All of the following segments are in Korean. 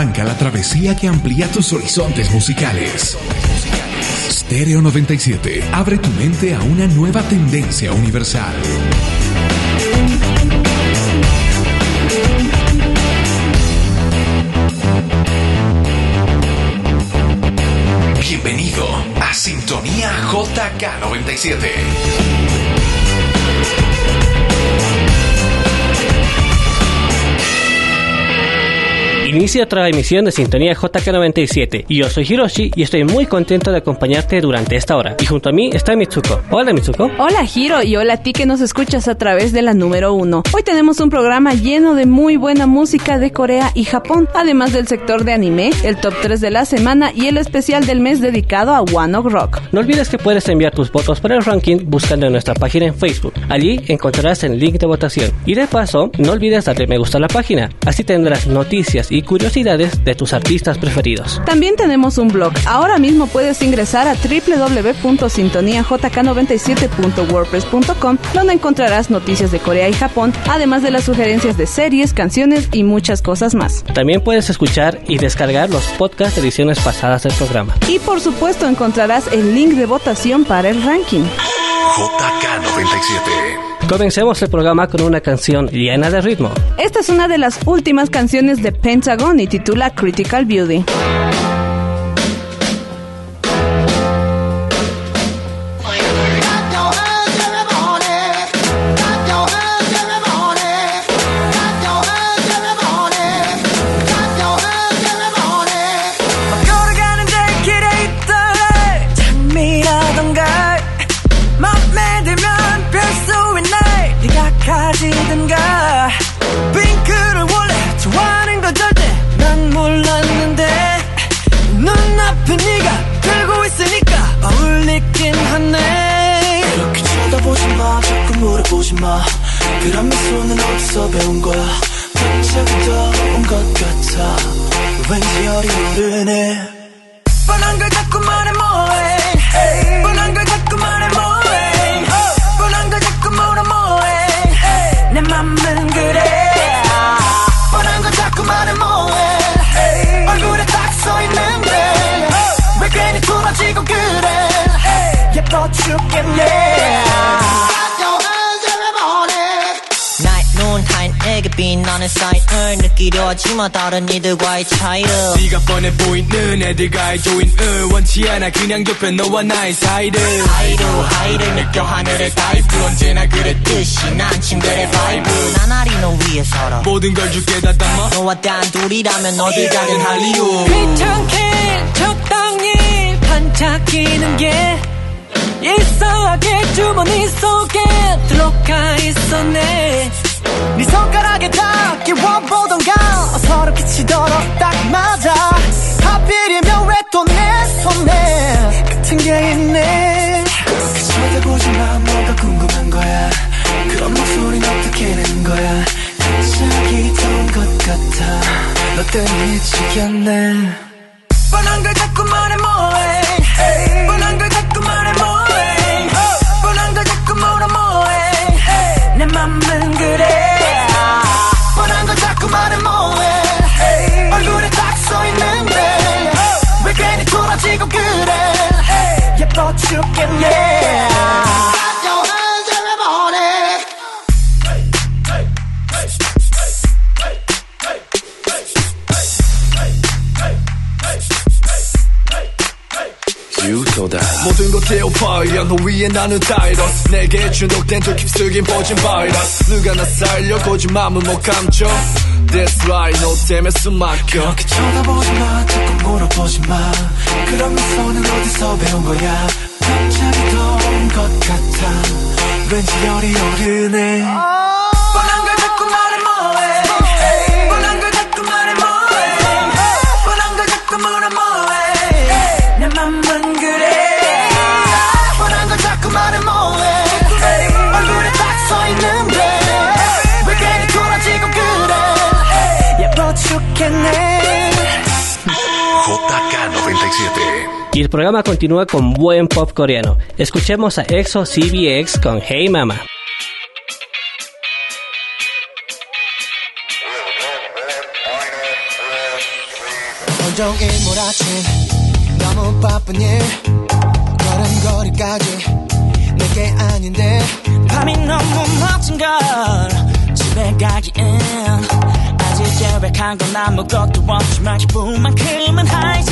arranca la travesía que amplía tus horizontes musicales. Stereo 97 abre tu mente a una nueva tendencia universal. Bienvenido a Sintonía JK97. Inicia otra emisión de Sintonía JK97 y yo soy Hiroshi y estoy muy contento de acompañarte durante esta hora. Y junto a mí está Mitsuko. Hola Mitsuko. Hola Hiro y hola a ti que nos escuchas a través de la número uno. Hoy tenemos un programa lleno de muy buena música de Corea y Japón, además del sector de anime, el top 3 de la semana y el especial del mes dedicado a One Ok Rock. No olvides que puedes enviar tus votos para el ranking buscando en nuestra página en Facebook. Allí encontrarás el link de votación. Y de paso, no olvides darle me gusta a la página. Así tendrás noticias y curiosidades de tus artistas preferidos. También tenemos un blog. Ahora mismo puedes ingresar a www.sintoniajk97.wordpress.com donde encontrarás noticias de Corea y Japón, además de las sugerencias de series, canciones y muchas cosas más. También puedes escuchar y descargar los podcasts de ediciones pasadas del programa. Y por supuesto encontrarás el link de votación para el ranking. JK97. Comencemos el programa con una canción llena de ritmo. Esta es una de las últimas canciones de Pentagon y titula Critical Beauty. 그런 미소는 어디서 배운 거야. 갑자기 떠온 것 같아. 왠지 열이 오르네 뻔한 걸 자꾸 말해 뭐해. 뻔한 걸 자꾸 말해 뭐해. 뻔한 걸 자꾸 물어 뭐해. 내 맘은 그래. 뻔한 걸 자꾸 말해 뭐해. 얼굴에 딱 써있는데. 왜 괜히 돌아지고 그래. 예뻐 죽겠네. 나 빛나는 사인을 느끼려 하지만 다른 이들과의 차이를 네가 뻔해 보이는 애들과의 조인을 원치 않아 그냥 좁혀 너와 나의 사이를 high로 high를 느껴 하늘의 타입 언제나 그랬듯이 난 침대의 vibe 나날이 너 위에 살아 모든 걸 줄게 다 담아 너와 단둘이라면 어딜 가든 할리우드 귀찮게 적당히 반짝이는 게 이상하게 주머니 속에 들어가 있었네 네 손가락에 닿기 원보던가 어서럽게 치도록 딱 맞아. 하필이면 왜 또 내 손에 같은 게 있네. 그렇게 쳐다보지 마 뭐가 궁금한 거야? 그런 목소리는 어떻게 내는 거야? 갑자기 떠온 것 같아. 너 때문에 미치겠네. 뻔한 걸 자꾸 말해 뭐해. 뻔한 걸 죽겠네. 모든 것 떼어버려. 너 위에 나는 다이러스. 내게 중독된 저 깊숙이 퍼진 바이러스. 누가 나 살려? 거짓말은 못 감춰. That's right. 너 때문에 숨 막혀. 그렇게 쳐다보지 마. 자꾸 물어보지 마. 그런 미소는 어디서 배운 거야 떠온 것 같아. 왠지 열이 오르네. 뻔한 걸 자꾸 말해 뭐해. 뻔한 걸 자꾸 말해 뭐해. 뻔한 걸 자꾸 물어 뭐해. 내 맘은 그래. 뻔한 걸 자꾸 말해 뭐해. 얼굴에 딱 써있는데 왜 괜히 돌아지고 그래. 예뻐 죽겠네 Y el programa continúa con buen pop coreano. Escuchemos a EXO CBX con Hey Mama. 온종일 몰아친 너무 바쁜 일 걸음걸이까지 내게 아닌데 밤이 너무 멋진 걸 집에 가기엔 아직 계획한 건 아무것도 없지만 기분만큼은 하이지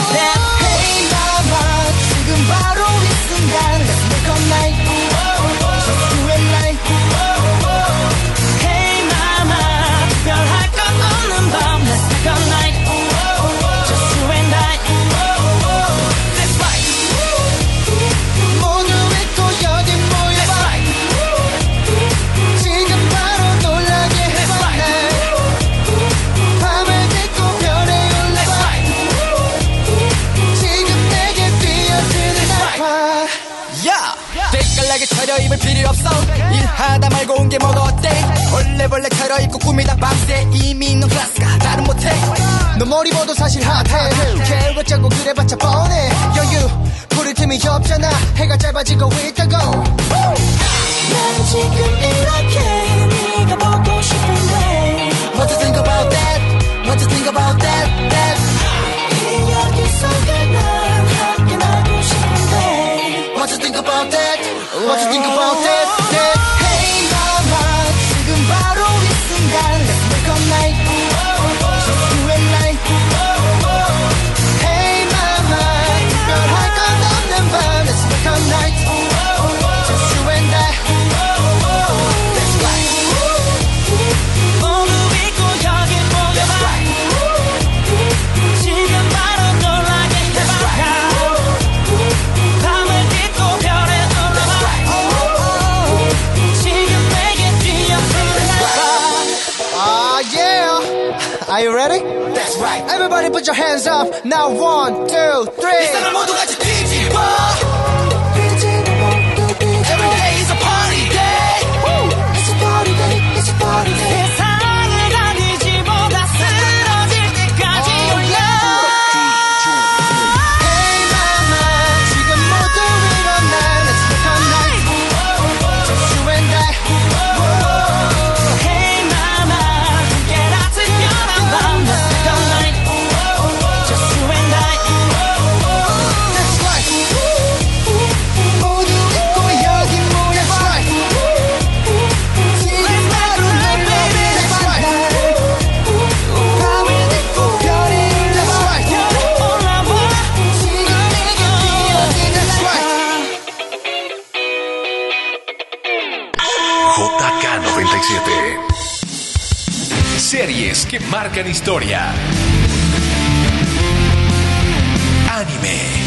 입을 필요 없어. 일하다 말고 온 게 뭐가 어때? 벌레벌레 차려입고 꾸미다 밤새. 이미 넌 클래스가 다른 못해. 너 머리 봐도 사실 핫해. 계획 짜고 그래봤자 뻔해. 여유 부를 틈이 없잖아. 해가 짧아지고 있다고. 난 지금 Everybody put your hands up. Now one, two, three marcan historia. Anime.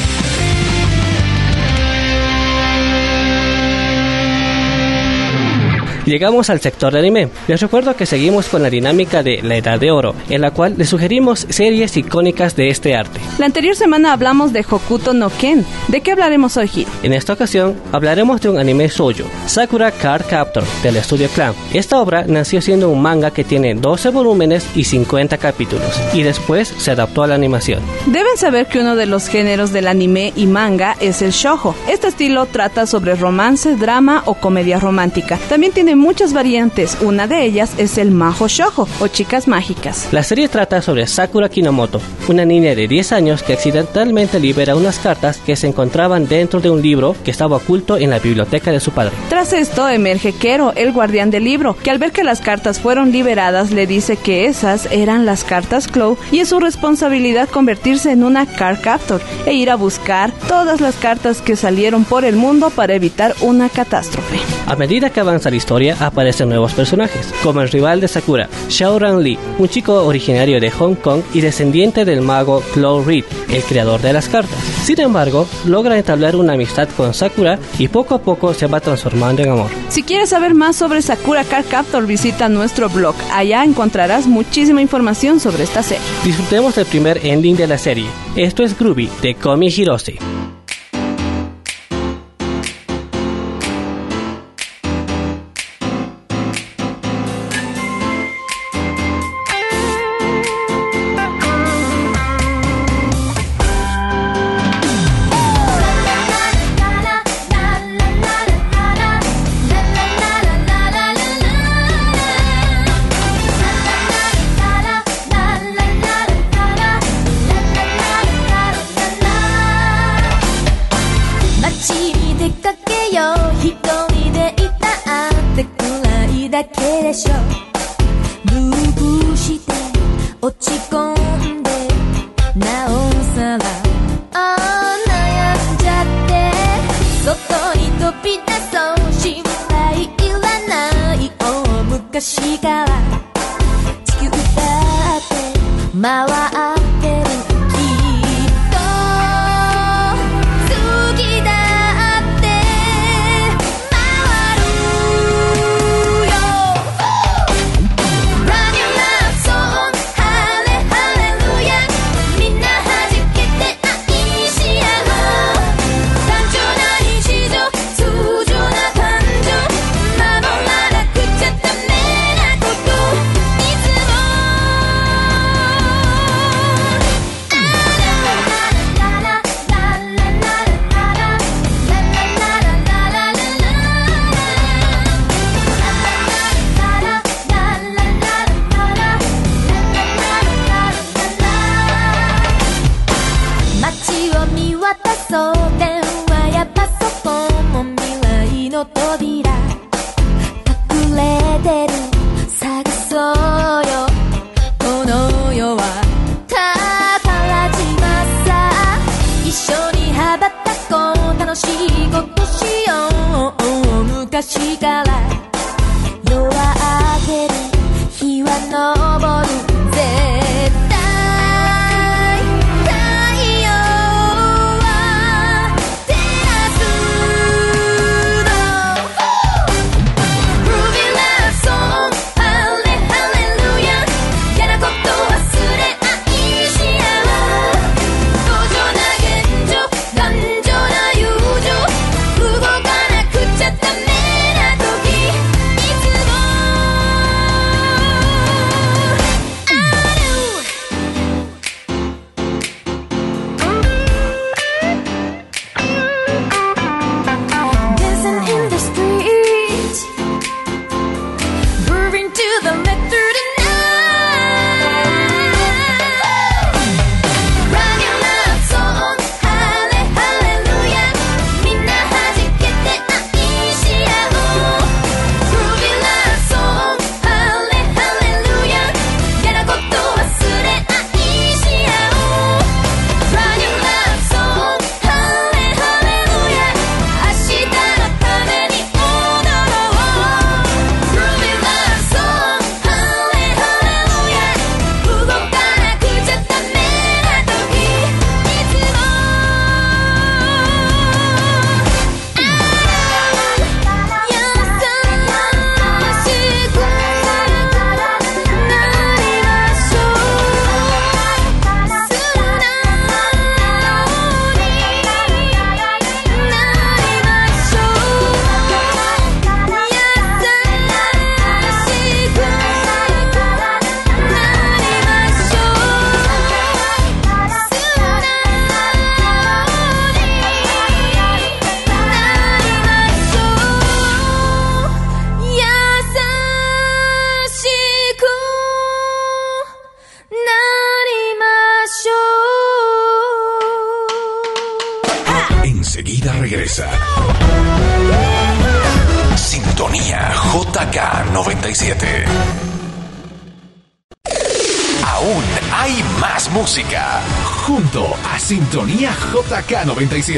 Llegamos al sector de anime. Les recuerdo que seguimos con la dinámica de la Edad de Oro, en la cual les sugerimos series icónicas de este arte. La anterior semana hablamos de Hokuto no Ken. ¿De qué hablaremos hoy, Hiro? En esta ocasión hablaremos de un anime shoujo, Sakura Card Captor, del estudio Clan. Esta obra nació siendo un manga que tiene 12 volúmenes y 50 capítulos, y después se adaptó a la animación. Deben saber que uno de los géneros del anime y manga es el shoujo. Este estilo trata sobre romance, drama o comedia romántica. También tiene muchas variantes. Una de ellas es el majo shoujo o chicas mágicas. La serie trata sobre Sakura Kinomoto, una niña de 10 años que accidentalmente libera unas cartas que se encontraban dentro de un libro que estaba oculto en la biblioteca de su padre. Tras esto emerge Kero, el guardián del libro, que al ver que las cartas fueron liberadas le dice que esas eran las cartas Claw y es su responsabilidad convertirse en una card captor e ir a buscar todas las cartas que salieron por el mundo para evitar una catástrofe. A medida que avanza la historia, aparecen nuevos personajes, como el rival de Sakura, Xiaoran Li, un chico originario de Hong Kong y descendiente del mago Claw Reed, el creador de las cartas. Sin embargo, logra entablar una amistad con Sakura y poco a poco se va transformando en amor. Si quieres saber más sobre Sakura Card Captor, visita nuestro blog. Allá encontrarás muchísima información sobre esta serie. Disfrutemos del primer ending de la serie. Esto es Groovy de Komi Hirose.「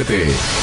7.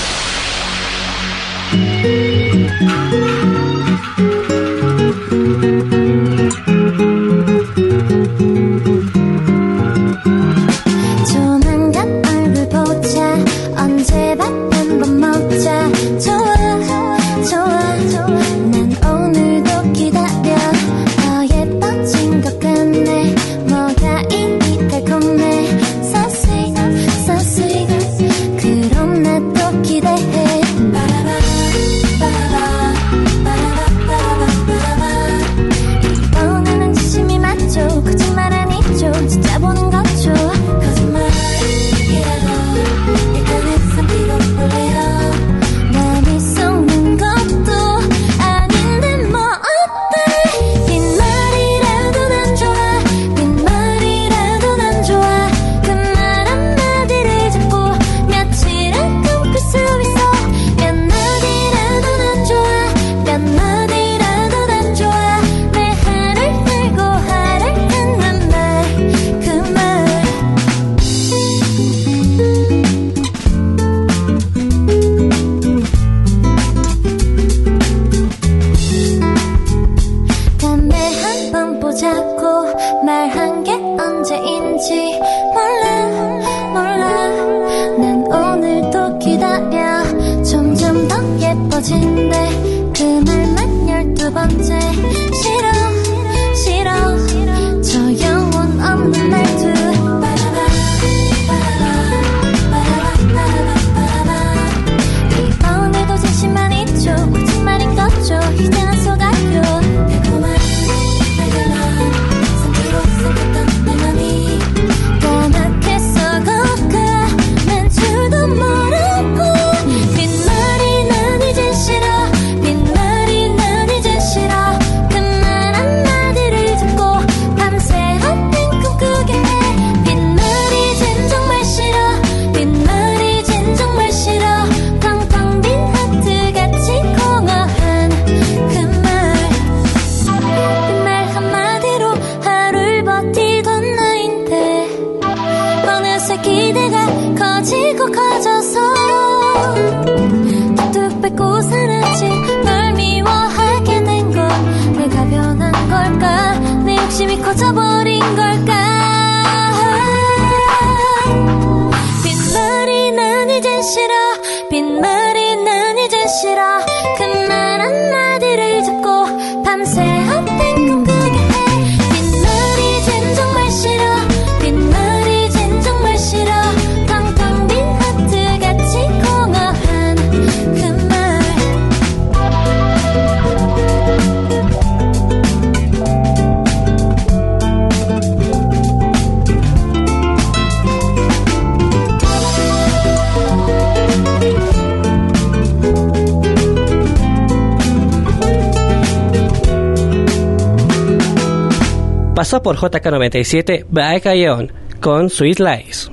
Pasó por JK97 Baekaion con Sweet Lies.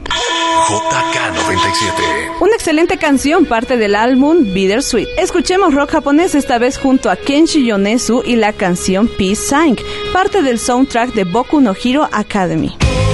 JK97. Una excelente canción, parte del álbum Bittersweet. Escuchemos rock japonés esta vez junto a Kenshi Yonezu y la canción Peace Sign, parte del soundtrack de Boku no Hero Academy.「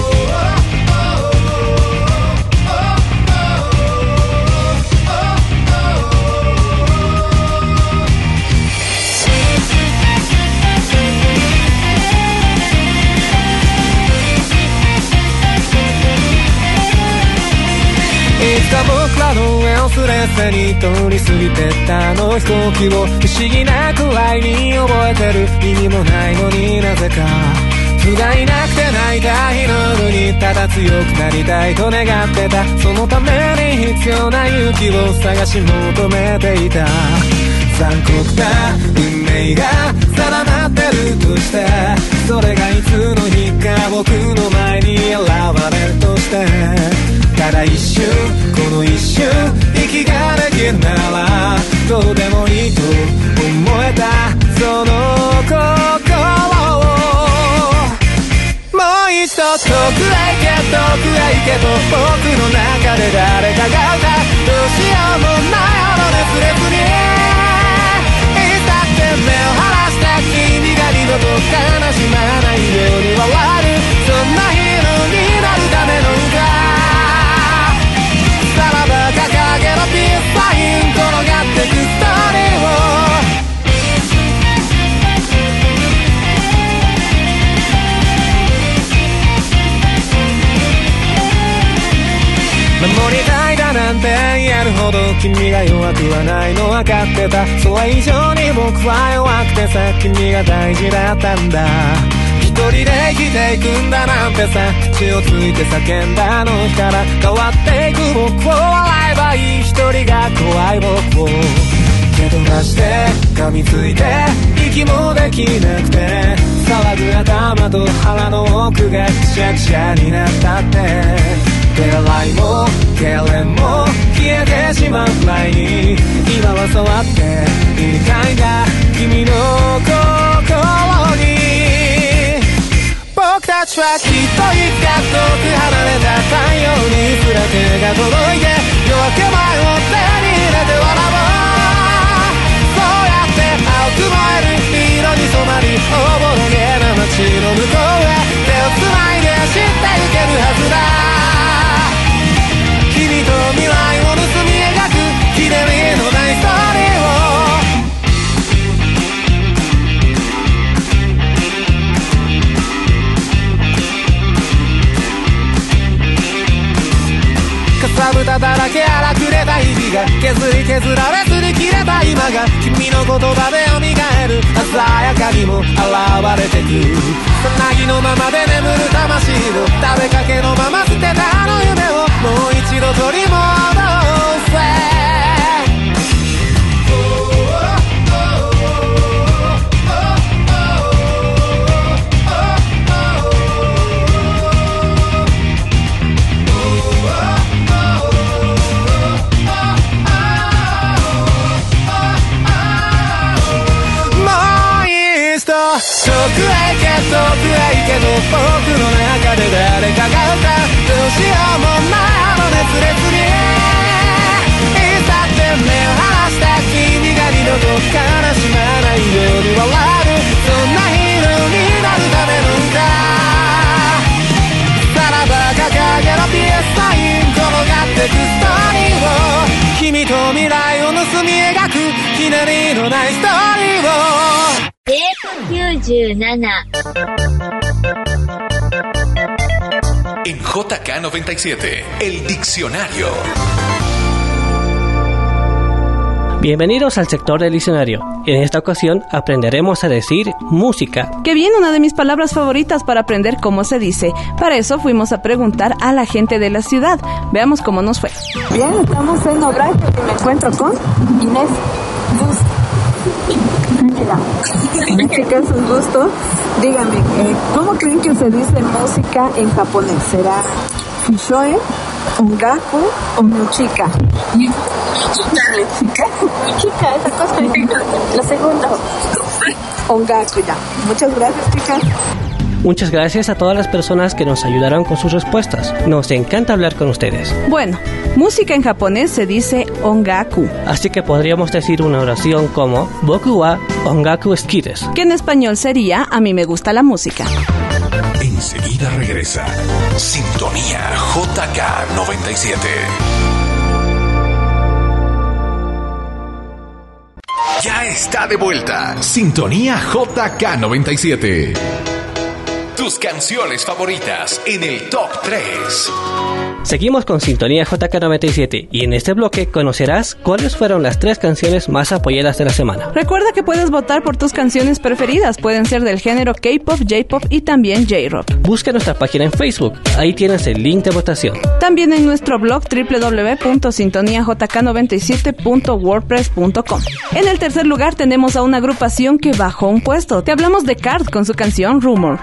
つか僕らの上をすれすれに通り過ぎてったあの飛行機を不思議なくらいに覚えてる意味もないのになぜか。不甲斐なくて泣いた日の夜にただ強くなりたいと願ってた。そのために必要な勇気を探し求めていた。残酷な運命が定まってるとして。それがいつの日か僕の前に現れるとして。ただ一瞬この一瞬息ができるならどうでもいいと思えた。その心をもう一度遠くへ行け遠くへ行けと僕の中で誰かが歌どうしようもないほど熱烈に。君が弱くはないの分かってた。それ以上に僕は弱くてさ君が大事だったんだ。一人で生きていくんだなんてさ血をついて叫んだあの日から。変わっていく僕を笑えばいい。一人が怖い僕を。蹴飛ばして噛みついて息もできなくて。騒ぐ頭と腹の奥がくしゃくしゃになったって。手洗いも痙攣も消えてしまう前に今は触っていたいんだ君の心に僕たちはきっといつか遠く離れた太陽にすら手が届いて夜明け前を手に入れて笑おうそうやって青く燃える色に染まりおぼろげな街の向こうへ手をつないで走ってゆけるはずださぶただらけ荒くれた日々が削り削られずに切れた今が君の言葉で蘇る鮮やかにも現れてくさなぎのままで眠る魂を食べかけのまま捨てたあの夢をもう一度取り戻す。遠くへ行けと僕の中で誰かが歌うどうしようもないあの熱烈にいざって目を離した君が二度と悲しまないように笑うそんなヒーローになるための歌さらば掲げろピエスサイン転がってくストーリーを君と未来を盗み描くひねりのないストーリー En JK97, el diccionario. Bienvenidos al sector del diccionario. En esta ocasión aprenderemos a decir música. Que bien, una de mis palabras favoritas para aprender cómo se dice. Para eso fuimos a preguntar a la gente de la ciudad. Veamos cómo nos fue. Bien, estamos en Obraje y me encuentro con Inés. Gus. Ángela. Chicas, un gusto. Díganme, eh, ¿cómo creen que se dice música en japonés? ¿Será Fishoe, Ongaku o Muchika? Muchika. Muchika, esa cosa. La segunda. Ongaku, ya. Muchas gracias, chicas. Muchas gracias a todas las personas que nos ayudaron con sus respuestas. Nos encanta hablar con ustedes. Bueno, música en japonés se dice ongaku, Así que podríamos decir una oración como Boku wa ongaku eskides. que en español sería a mí me gusta la música. Enseguida regresa. Sintonía JK97. Ya está de vuelta. Sintonía JK97. Tus canciones favoritas en el top 3. Seguimos con Sintonía JK97 y en este bloque conocerás cuáles fueron las tres canciones más apoyadas de la semana. Recuerda que puedes votar por tus canciones preferidas, pueden ser del género K-pop, J-pop y también J-rock. Busca nuestra página en Facebook, ahí tienes el link de votación. También en nuestro blog www.sintoniajk97.wordpress.com. En el tercer lugar tenemos a una agrupación que bajó un puesto. Te hablamos de Card con su canción Rumor.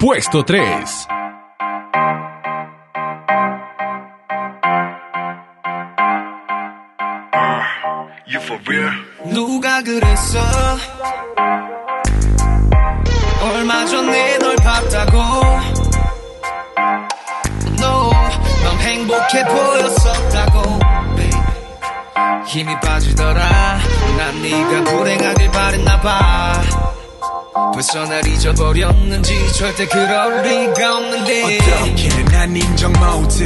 Puesto 3. For real? 누가 그랬어 얼마 전에 널 봤다고 No 넌 행복해 보였었다고. 힘이 빠지더라 난 네가 불행하길 바랬나봐 벌써 날 잊어버렸는지 절대 그럴 리가 없는데. 어떻게 난 인정 못해.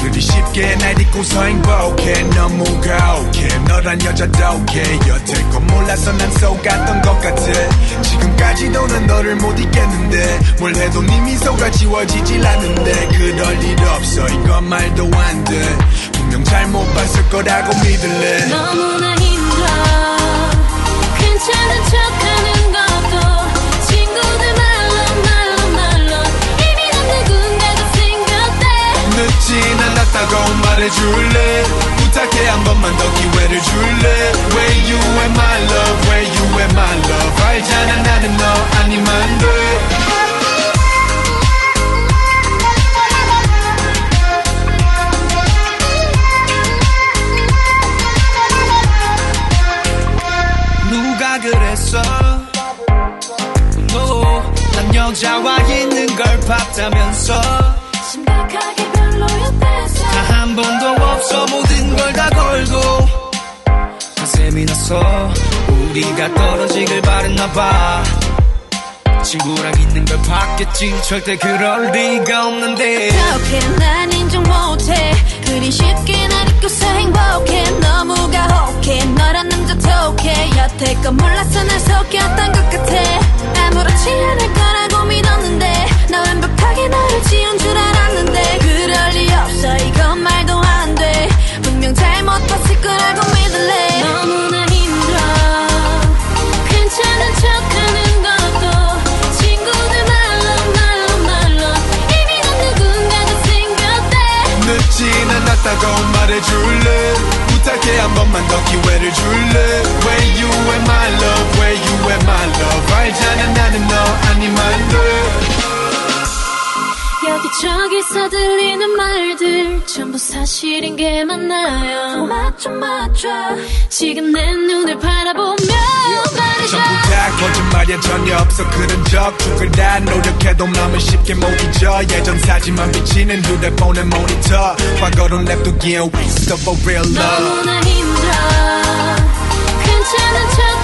그리 쉽게 날 잊고서 행복해. 너무 가혹해 너란 여자 독해 여태 건 몰라서 난 속았던 것 같아. 지금까지도 난 너를 못 잊겠는데. 뭘 해도 네 미소가 지워지질 않는데. 그럴 일 없어. 이건 말도 안돼. 분명 잘못 봤을 거라고 믿을래. 너무나 힘들어. 괜찮은 척 늦진 않았다고 말해줄래? 부탁해 한 번만 더 기회를 줄래? Where you at my love Where you at my love. 알잖아 나는 너 아니면 돼. 그랬어? No 난 여자와 있는 걸 봤다면서? 심각하게 단한 번도 없어 모든 걸 다 걸고 가슴이 났어 우리가 떨어지길 바랬나봐. 친구랑 있는 걸 봤겠지. 절대 그럴 리가 없는데. 그렇게 난 인정 못해. 그리 쉽게 날 잊고서 행복해. 너무 가혹해. 너란 남자 톡해. 여태껏 몰라서 날 속였던 the true love. Take care my where the true love. Where you and my love, where you and my love. Right, Jana, Nana, no, animal love. 여기저기서 들리는 말들 전부 사실인 게 맞나요? 맞죠 맞죠. 지금 내 눈을 바라보며 말해줘. 전부 다 거짓말이야 전혀 없어. 그런 적 죽을 다 노력해도 마음은 쉽게 못 잊어. 예전 사진만 비치는 휴대폰의 모니터. 과거로 냅두기엔 waste of a real love. 너무나 힘들어. 괜찮은 척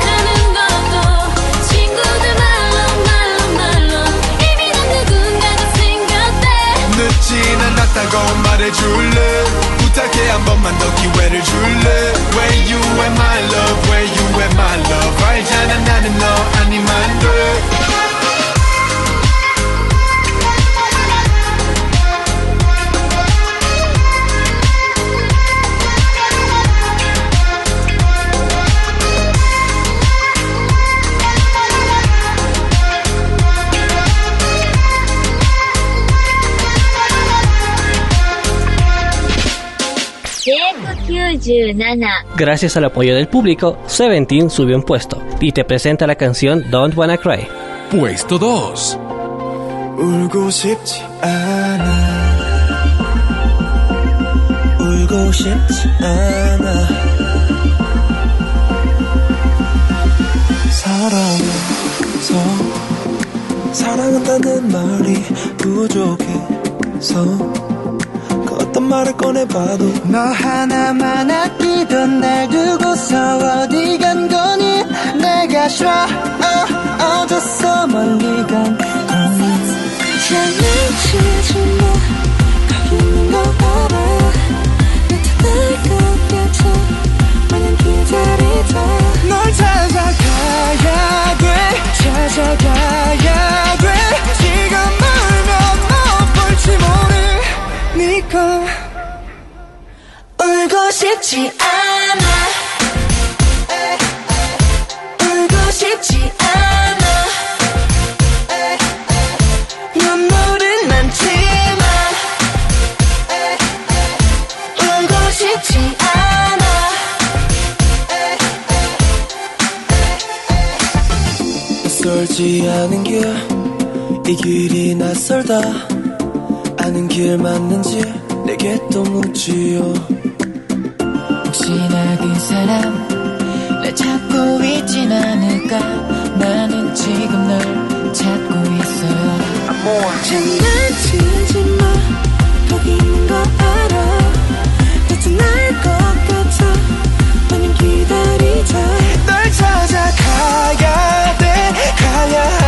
늦진 않았다고 말해줄래 부탁해 한 번만 더 기회를 줄래 Where you at my love Where you at my love 알잖아 나는 너 아니면 돼 Gracias al apoyo del público, Seventeen subió un puesto y te presenta la canción Don't Wanna Cry. Puesto 2. 말을 꺼내봐도 너 하나만 아끼던 날 두고서 어디 간 거니? 내가 싫어 어, 어졌어. 멀리 간 거니? 장난치지 마 거기 있는 거 알아 나타날 것 같아 마냥 기다리다 널 찾아가야 돼. 찾아가야 싶지 않아. 울고 싶지 않아. 눈물은 많지만 울고 싶지 않아. 낯설지 않은 길 이 길이 낯설다. 아는 길 맞는지 내게 또 묻지요 혹시나 그 사람 날 찾고 있진 않을까? 나는 지금 널 찾고 있어요. 장난치지 마. 있는 거 알아. 나타날 것 같아. 마냥 기다리자. 널 찾아가야 돼. 가야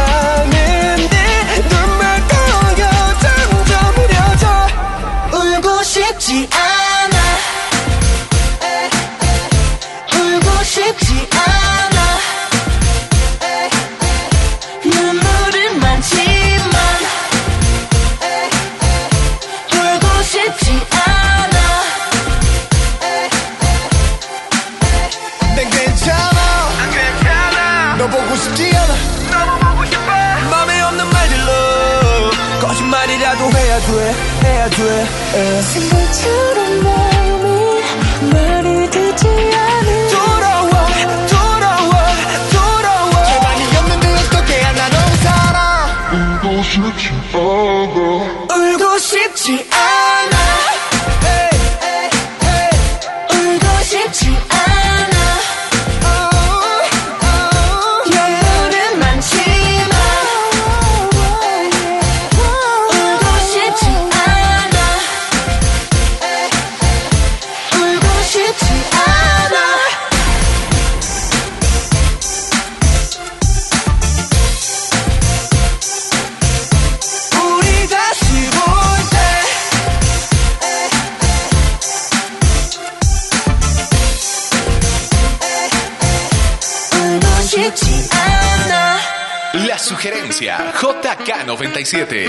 sugerencia JK97.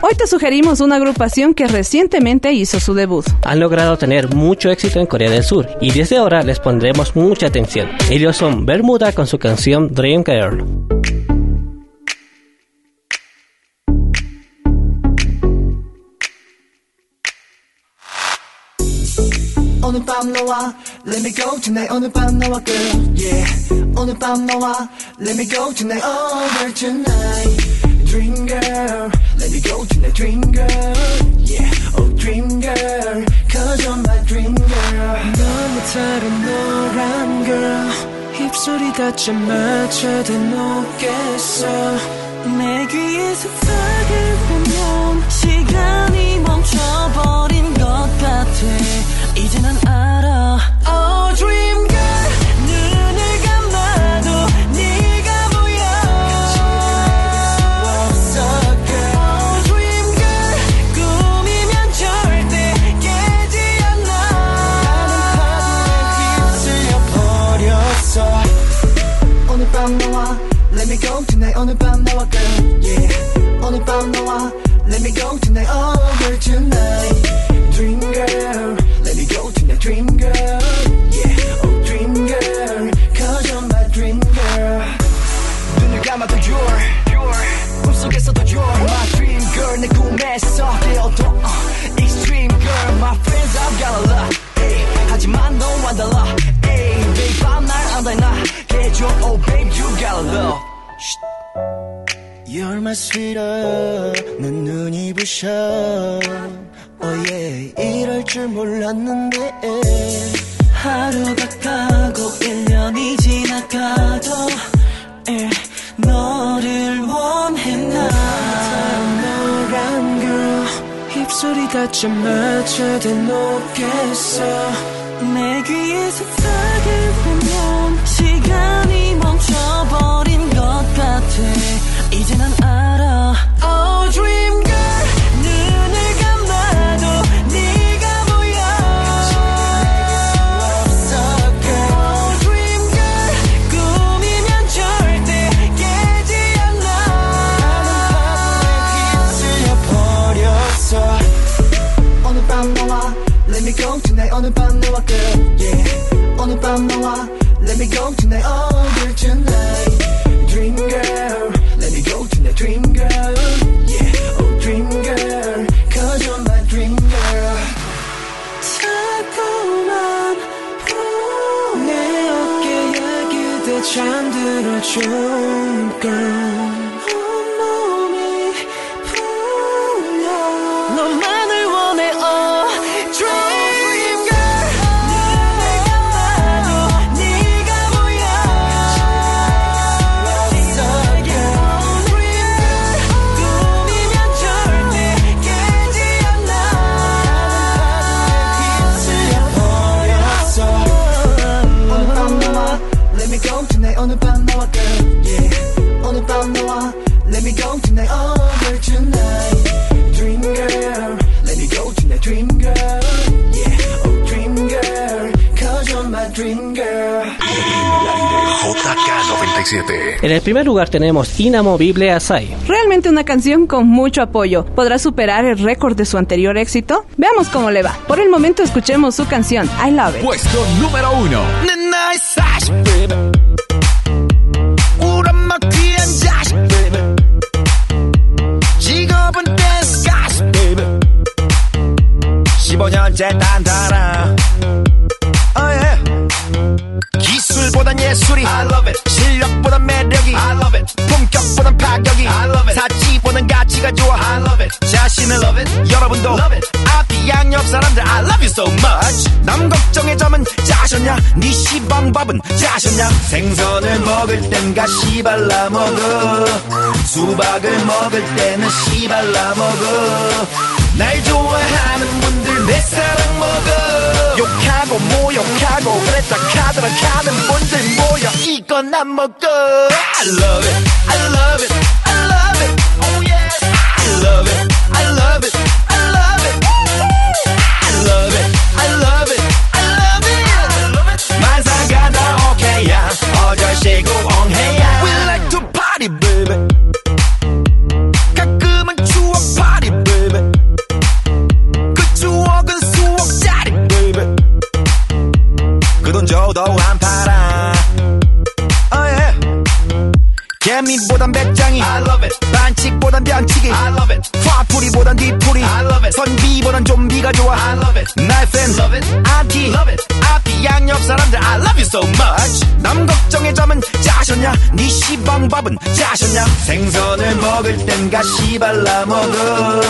Hoy te sugerimos una agrupación que recientemente hizo su debut. Han logrado tener mucho éxito en Corea del Sur y desde ahora les pondremos mucha atención. Ellos son Bermuda con su canción Dream Girl. 오늘 밤 너와 Let me go tonight 오늘 밤 너와 girl yeah 오늘 밤 너와 Let me go tonight over tonight Dream girl Let me go tonight dream girl yeah oh dream girl Cause you're my dream girl 너무 다른 노란 girl 입술이 닿자 마쳐 대놓겠어 내 귀에서 탁을 보면 시간이 멈춰버린 것 같아 이제 난 알아 Oh dream girl 눈을 감아도 네가 보여 Oh dream girl 꿈이면 절대 깨지 않아 나는 파도에 휩쓸려 버렸어 오늘 밤 너와 Let me go tonight 오늘 밤 너와 girl yeah 오늘 밤 너와 Let me go tonight over tonight Dream girl You're my sweetheart. 내 눈이 부셔. Oh yeah. 이럴 줄 몰랐는데. 하루가 가고 1년이 지나가도 에, 너를 원해 나. 노란 girl 입술이 닿자 마쳐 대놓겠어. 내 귀에서 탁을 보면 시간이 멈춰버린 것 같아 이제 난 알아 Oh dream girl 눈을 감아도 네가 보여 Oh dream girl 꿈이면 절대 깨지 않아 버렸어 오늘 밤 너와 Let me go tonight 오늘 밤 너와 girl yeah 오늘 밤 너와 Let me go tonight over 잠들어준 girl JK97. En el primer lugar tenemos Inamovible Asai. Realmente una canción con mucho apoyo. ¿Podrá superar el récord de su anterior éxito? Veamos cómo le va. Por el momento escuchemos su canción I Love It. Puesto número uno. 가치가 좋아 I love it. 자신을 love it. 여러분도 love it. 앞이 양옆 사람들 I love you so much. 남 걱정의 점은 짜셨냐? 네 시방밥은 짜셨냐? 생선을 먹을 땐 가시 발라 먹어. 수박을 먹을 때는 씨 발라 먹어. 날 좋아하는 분들 내 사랑 먹어. 욕하고 모욕하고 그랬다 카드라 카는 분들 모여. 이건 안 먹어 I love it. I love it 현미보단 백장이. I love it. 반칙보단 변칙이. I love it. 화풀이보단 뒤풀이. I love it. 선비보단 좀비가 좋아. I love it. 나의 팬 love it. 아기. Love it. 앞이 양옆 사람들. I love you so much. 남 걱정의 점은 짜셨냐? 네 시방밥은 짜셨냐? 생선을 먹을 땐 가시 발라 먹어.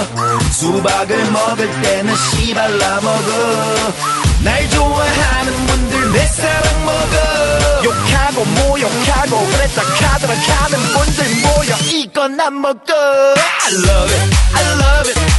수박을 먹을 때는 씨 발라 먹어. 날 좋아하는 분들 내 사랑 먹어. 욕하고 모욕하고 그랬다 카드라 카는 분들 모여. 이건 안 먹어. I love it I love it.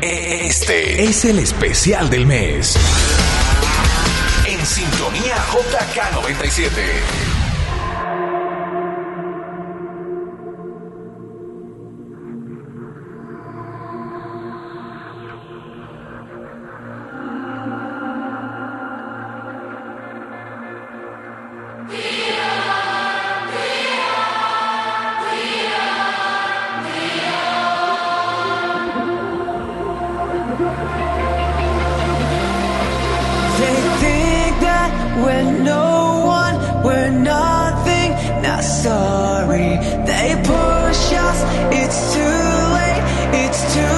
Este es el especial del mes. En sintonía JK97. They push us, it's too late, it's too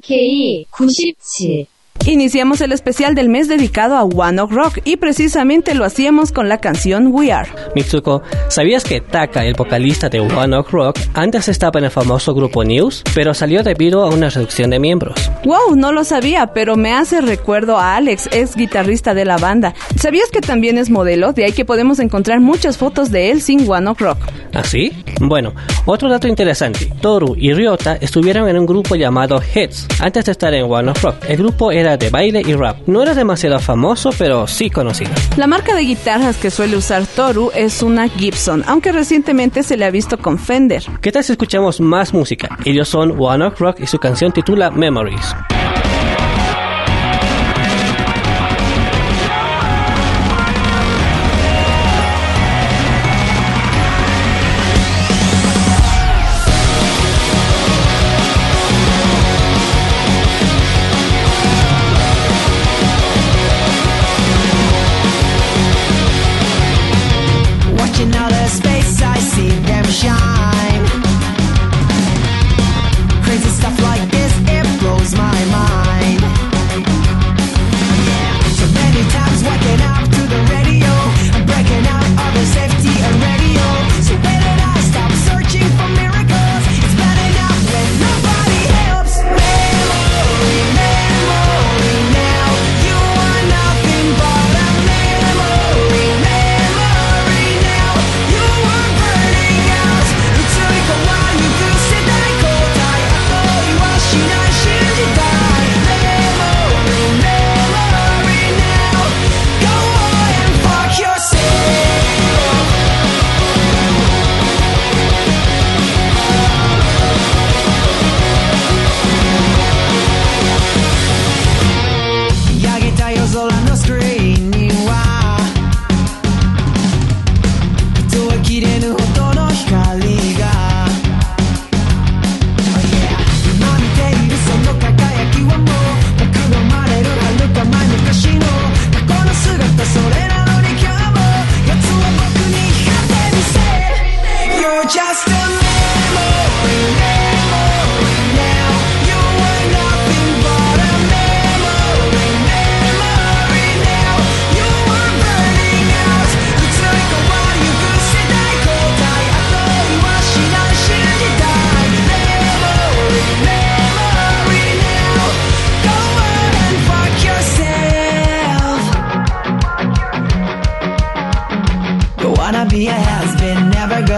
JK97 Iniciamos el especial del mes dedicado a One Ok Rock y precisamente lo hacíamos con la canción We Are. Mitsuko, ¿sabías que Taka, el vocalista de One Ok Rock, antes estaba en el famoso grupo News, pero salió debido a una reducción de miembros? Wow, no lo sabía, pero me hace recuerdo a Alex, ex guitarrista de la banda. ¿Sabías que también es modelo? De ahí que podemos encontrar muchas fotos de él sin One Ok Rock. ¿Así? Bueno, otro dato interesante. Toru y Ryota estuvieron en un grupo llamado Heads antes de estar en One Ok Rock. El grupo era de baile y rap. No era demasiado famoso, pero sí conocido. La marca de guitarras que suele usar Toru es una Gibson, aunque recientemente se le ha visto con Fender. ¿Qué tal si escuchamos más música? Ellos son One Ok Rock y su canción titula Memories.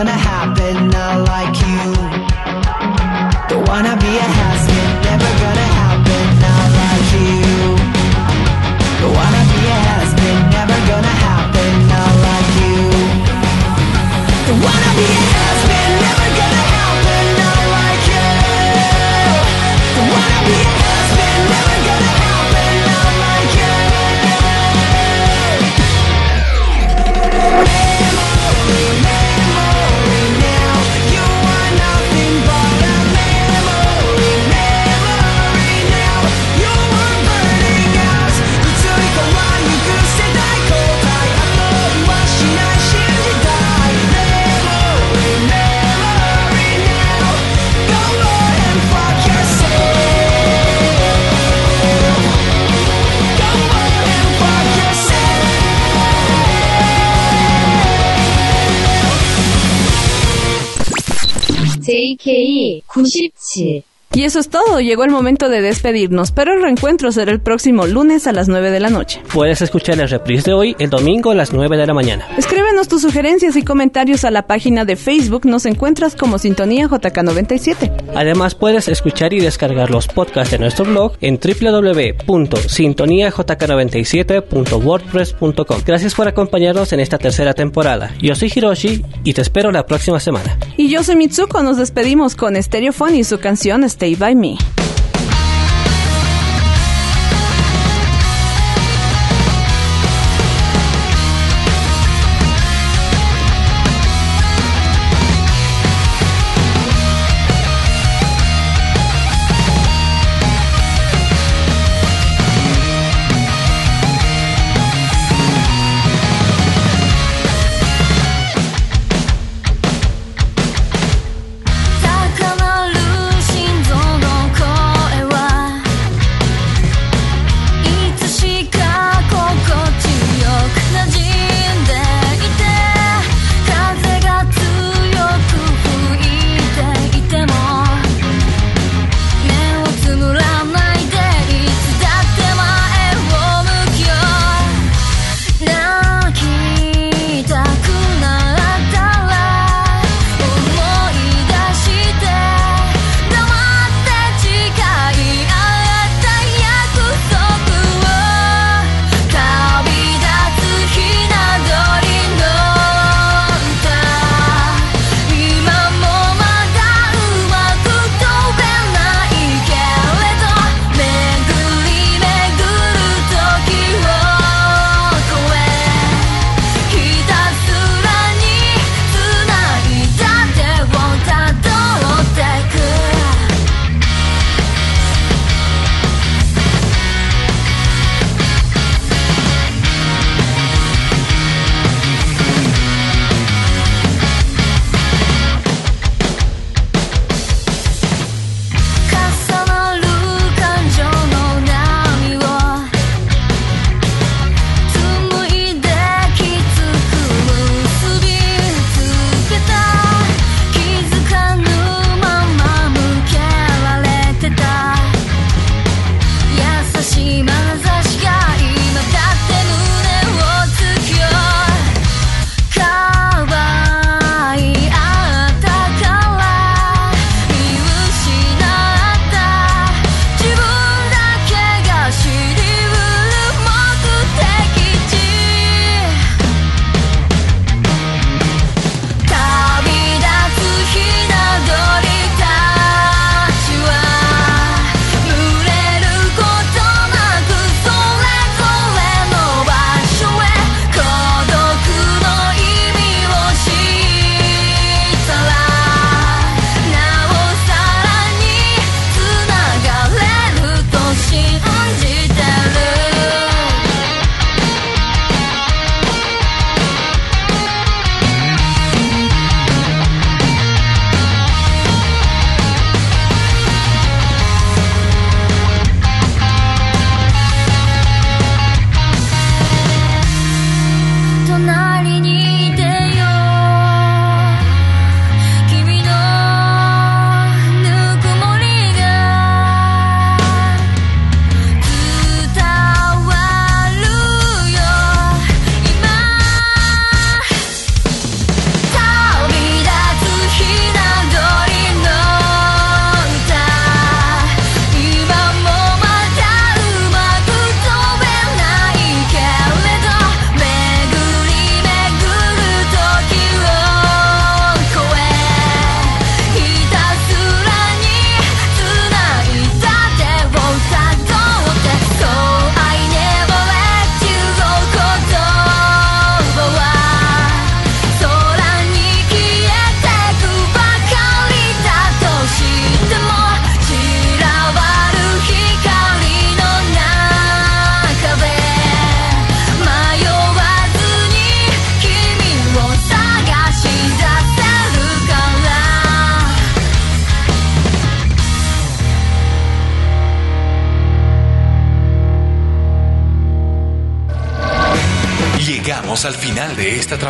Gonna happen, not like you. Don't wanna be a has-been, never gonna happen, not like you. Don't wanna be a has-been, never gonna happen, not like you. Don't wanna be 起 eso es todo, llegó el momento de despedirnos, pero el reencuentro será el próximo lunes a las 9 de la noche. Puedes escuchar el reprise de hoy el domingo a las 9 de la mañana. Escríbenos tus sugerencias y comentarios a la página de Facebook, nos encuentras como Sintonía JK97. Además puedes escuchar y descargar los podcasts de nuestro blog en www.sintoniajk97.wordpress.com. Gracias por acompañarnos en esta tercera temporada. Yo soy Hiroshi y te espero la próxima semana. Y yo soy Mitsuko, nos despedimos con Stereophone y su canción Stay By Me.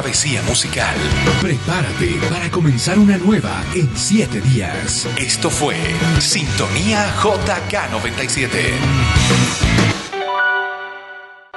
Travesía musical. Prepárate para comenzar una nueva en siete días. Esto fue Sintonía JK97.